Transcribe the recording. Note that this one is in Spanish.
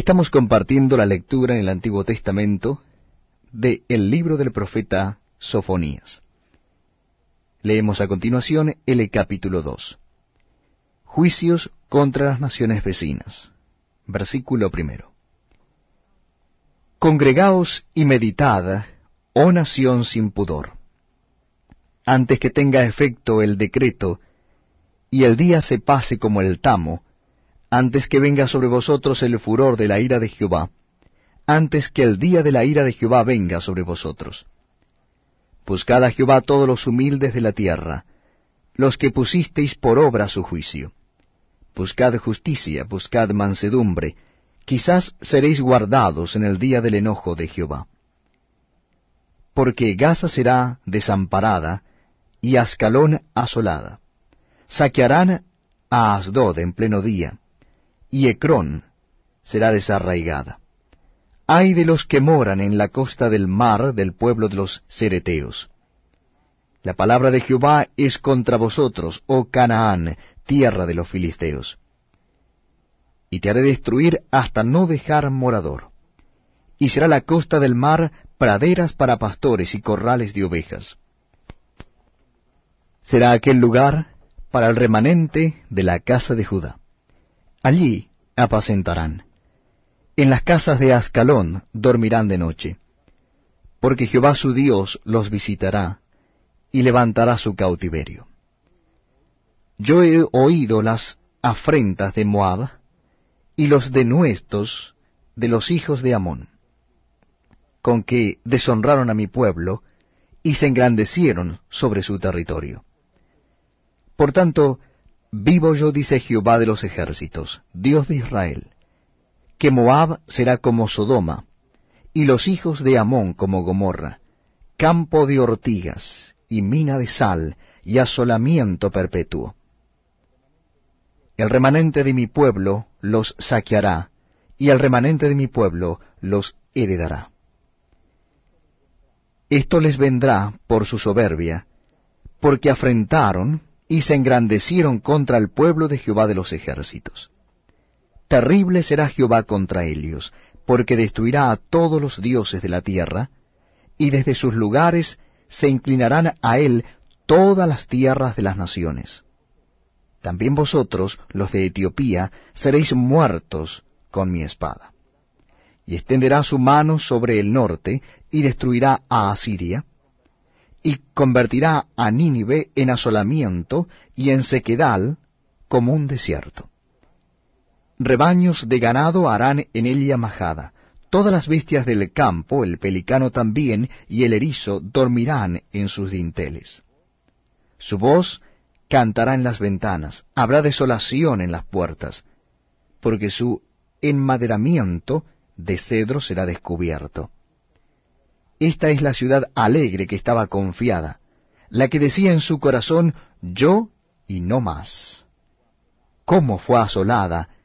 Estamos compartiendo la lectura en el Antiguo Testamento de el libro del profeta Sofonías. Leemos a continuación el capítulo 2. Juicios contra las naciones vecinas. Versículo primero. Congregaos y meditad, oh nación sin pudor, antes que tenga efecto el decreto, y el día se pase como el tamo, antes que venga sobre vosotros el furor de la ira de Jehová, antes que el día de la ira de Jehová venga sobre vosotros. Buscad a Jehová todos los humildes de la tierra, los que pusisteis por obra su juicio. Buscad justicia, buscad mansedumbre, quizás seréis guardados en el día del enojo de Jehová. Porque Gaza será desamparada y Ascalón asolada. Saquearán a Asdod en pleno día, y Ecrón será desarraigada. Ay de los que moran en la costa del mar del pueblo de los Cereteos. La palabra de Jehová es contra vosotros, oh Canaán, tierra de los filisteos. Y te haré destruir hasta no dejar morador. Y será la costa del mar praderas para pastores y corrales de ovejas. Será aquel lugar para el remanente de la casa de Judá. Allí apacentarán. En las casas de Ascalón dormirán de noche, porque Jehová su Dios los visitará y levantará su cautiverio. Yo he oído las afrentas de Moab y los denuestos de los hijos de Amón, con que deshonraron a mi pueblo y se engrandecieron sobre su territorio. Por tanto, Vivo yo, dice Jehová de los ejércitos, Dios de Israel, que Moab será como Sodoma, y los hijos de Amón como Gomorra, campo de ortigas, y mina de sal, y asolamiento perpetuo. El remanente de mi pueblo los saqueará, y el remanente de mi pueblo los heredará. Esto les vendrá por su soberbia, porque afrentaron y se engrandecieron contra el pueblo de Jehová de los ejércitos. Terrible será Jehová contra ellos, porque destruirá a todos los dioses de la tierra, y desde sus lugares se inclinarán a él todas las tierras de las naciones. También vosotros, los de Etiopía, seréis muertos con mi espada. Y extenderá su mano sobre el norte, y destruirá a Asiria, y convertirá a Nínive en asolamiento y en sequedal como un desierto. Rebaños de ganado harán en ella majada. Todas las bestias del campo, el pelicano también, y el erizo dormirán en sus dinteles. Su voz cantará en las ventanas, habrá desolación en las puertas, porque su enmaderamiento de cedro será descubierto esta es la ciudad alegre que estaba confiada, la que decía en su corazón, yo y no más. ¿Cómo fue asolada